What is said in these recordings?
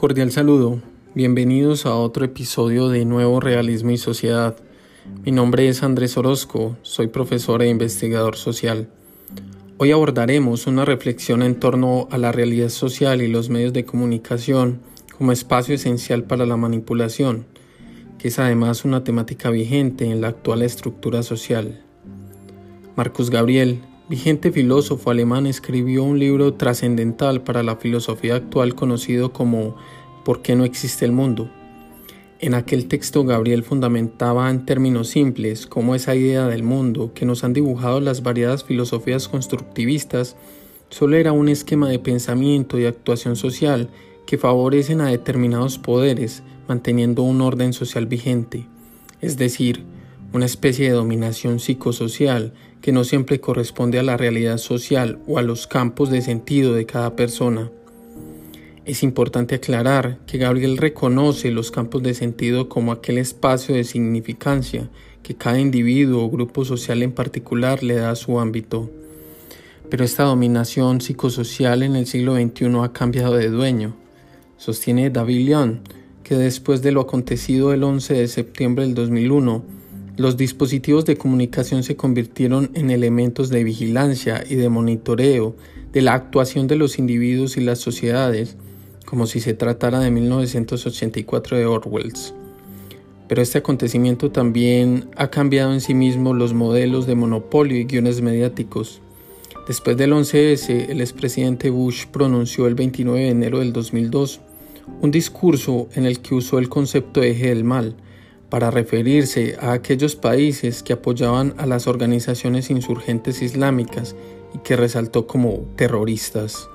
Cordial saludo, bienvenidos a otro episodio de Nuevo Realismo y Sociedad. Mi nombre es Andrés Orozco, soy profesor e investigador social. Hoy abordaremos una reflexión en torno a la realidad social y los medios de comunicación como espacio esencial para la manipulación, que es además una temática vigente en la actual estructura social. Marcus Gabriel, vigente filósofo alemán, escribió un libro trascendental para la filosofía actual conocido como ¿Por qué no existe el mundo? En aquel texto Gabriel fundamentaba en términos simples cómo esa idea del mundo que nos han dibujado las variadas filosofías constructivistas solo era un esquema de pensamiento y actuación social que favorecen a determinados poderes manteniendo un orden social vigente, es decir, una especie de dominación psicosocial que no siempre corresponde a la realidad social o a los campos de sentido de cada persona. Es importante aclarar que Gabriel reconoce los campos de sentido como aquel espacio de significancia que cada individuo o grupo social en particular le da a su ámbito. Pero esta dominación psicosocial en el siglo XXI ha cambiado de dueño. Sostiene David Leon que después de lo acontecido el 11 de septiembre del 2001, los dispositivos de comunicación se convirtieron en elementos de vigilancia y de monitoreo de la actuación de los individuos y las sociedades, como si se tratara de 1984 de Orwell. Pero este acontecimiento también ha cambiado en sí mismo los modelos de monopolio y guiones mediáticos. Después del 11S, el expresidente Bush pronunció el 29 de enero del 2002 un discurso en el que usó el concepto de eje del mal, para referirse a aquellos países que apoyaban a las organizaciones insurgentes islámicas y que resaltó como terroristas.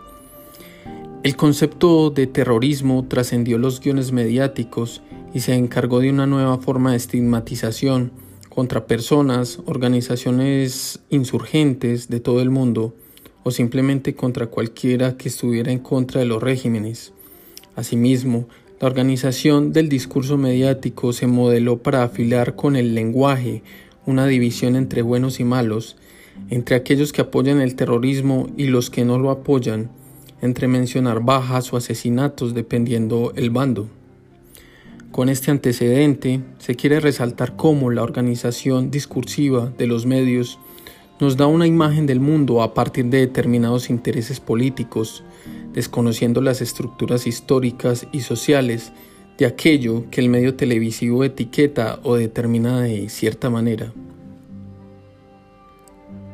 El concepto de terrorismo trascendió los guiones mediáticos y se encargó de una nueva forma de estigmatización contra personas, organizaciones insurgentes de todo el mundo o simplemente contra cualquiera que estuviera en contra de los regímenes. Asimismo, la organización del discurso mediático se modeló para afilar con el lenguaje una división entre buenos y malos, entre aquellos que apoyan el terrorismo y los que no lo apoyan, entre mencionar bajas o asesinatos dependiendo el bando. Con este antecedente se quiere resaltar cómo la organización discursiva de los medios nos da una imagen del mundo a partir de determinados intereses políticos, desconociendo las estructuras históricas y sociales de aquello que el medio televisivo etiqueta o determina de cierta manera.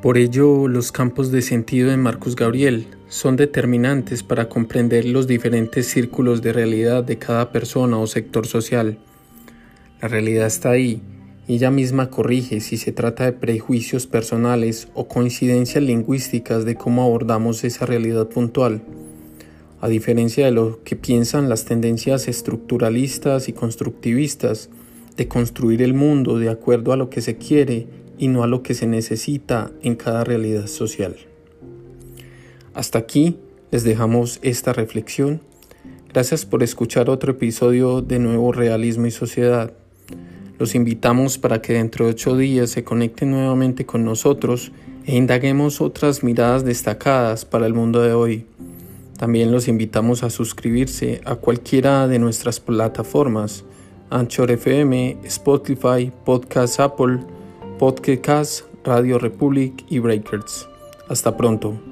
Por ello, los campos de sentido de Marcus Gabriel son determinantes para comprender los diferentes círculos de realidad de cada persona o sector social. La realidad está ahí ella misma corrige si se trata de prejuicios personales o coincidencias lingüísticas de cómo abordamos esa realidad puntual. A diferencia de lo que piensan las tendencias estructuralistas y constructivistas de construir el mundo de acuerdo a lo que se quiere y no a lo que se necesita en cada realidad social. Hasta aquí les dejamos esta reflexión. Gracias por escuchar otro episodio de Nuevo Realismo y Sociedad. Los invitamos para que dentro de ocho días se conecten nuevamente con nosotros e indaguemos otras miradas destacadas para el mundo de hoy. También los invitamos a suscribirse a cualquiera de nuestras plataformas, Anchor FM, Spotify, Podcast Apple, Podcast Radio Republic y Breakers. Hasta pronto.